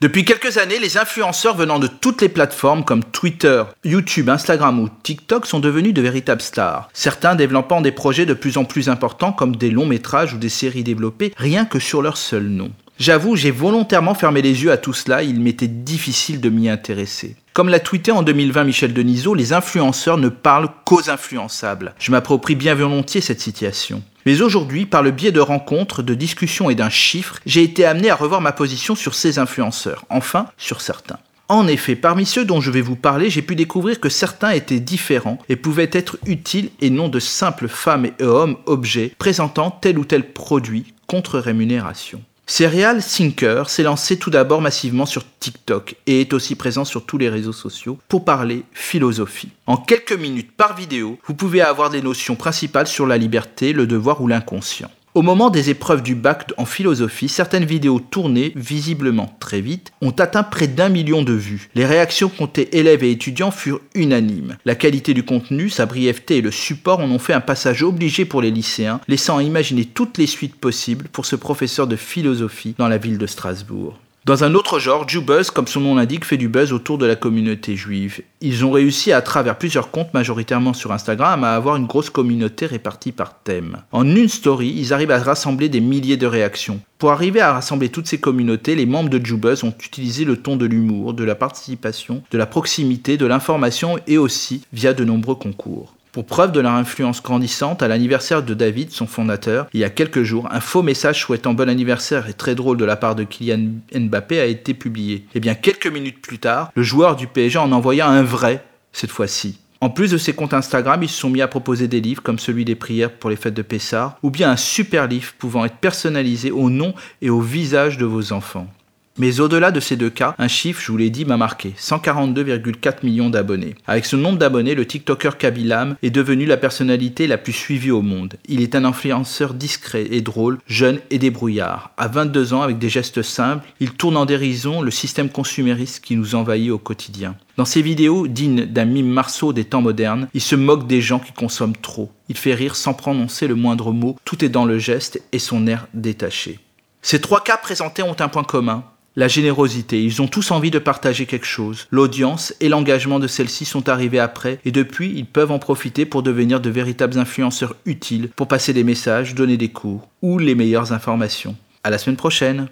Depuis quelques années, les influenceurs venant de toutes les plateformes comme Twitter, YouTube, Instagram ou TikTok sont devenus de véritables stars. Certains développant des projets de plus en plus importants comme des longs métrages ou des séries développées rien que sur leur seul nom. J'avoue, j'ai volontairement fermé les yeux à tout cela, il m'était difficile de m'y intéresser. Comme l'a tweeté en 2020 Michel Denisot, les influenceurs ne parlent qu'aux influençables. Je m'approprie bien volontiers cette situation. Mais aujourd'hui, par le biais de rencontres, de discussions et d'un chiffre, j'ai été amené à revoir ma position sur ces influenceurs, enfin sur certains. En effet, parmi ceux dont je vais vous parler, j'ai pu découvrir que certains étaient différents et pouvaient être utiles et non de simples femmes et hommes objets présentant tel ou tel produit contre rémunération. Serial Thinker s'est lancé tout d'abord massivement sur TikTok et est aussi présent sur tous les réseaux sociaux pour parler philosophie. En quelques minutes par vidéo, vous pouvez avoir des notions principales sur la liberté, le devoir ou l'inconscient. Au moment des épreuves du bac en philosophie, certaines vidéos tournées, visiblement très vite, ont atteint près d'un million de vues. Les réactions comptées élèves et étudiants furent unanimes. La qualité du contenu, sa brièveté et le support en ont fait un passage obligé pour les lycéens, laissant imaginer toutes les suites possibles pour ce professeur de philosophie dans la ville de Strasbourg. Dans un autre genre, Jubuzz, comme son nom l'indique, fait du buzz autour de la communauté juive. Ils ont réussi à travers plusieurs comptes, majoritairement sur Instagram, à avoir une grosse communauté répartie par thème. En une story, ils arrivent à rassembler des milliers de réactions. Pour arriver à rassembler toutes ces communautés, les membres de Jubuzz ont utilisé le ton de l'humour, de la participation, de la proximité, de l'information et aussi via de nombreux concours. Pour preuve de leur influence grandissante, à l'anniversaire de David, son fondateur, il y a quelques jours, un faux message souhaitant bon anniversaire et très drôle de la part de Kylian Mbappé a été publié. Et eh bien quelques minutes plus tard, le joueur du PSG en envoya un vrai, cette fois-ci. En plus de ses comptes Instagram, ils se sont mis à proposer des livres comme celui des prières pour les fêtes de Pessard, ou bien un super livre pouvant être personnalisé au nom et au visage de vos enfants. Mais au-delà de ces deux cas, un chiffre, je vous l'ai dit, m'a marqué. 142,4 millions d'abonnés. Avec ce nombre d'abonnés, le TikToker Kabilam est devenu la personnalité la plus suivie au monde. Il est un influenceur discret et drôle, jeune et débrouillard. À 22 ans, avec des gestes simples, il tourne en dérision le système consumériste qui nous envahit au quotidien. Dans ses vidéos, dignes d'un mime marceau des temps modernes, il se moque des gens qui consomment trop. Il fait rire sans prononcer le moindre mot, tout est dans le geste et son air détaché. Ces trois cas présentés ont un point commun, la générosité. Ils ont tous envie de partager quelque chose. L'audience et l'engagement de celle-ci sont arrivés après et depuis, ils peuvent en profiter pour devenir de véritables influenceurs utiles pour passer des messages, donner des cours ou les meilleures informations. À la semaine prochaine!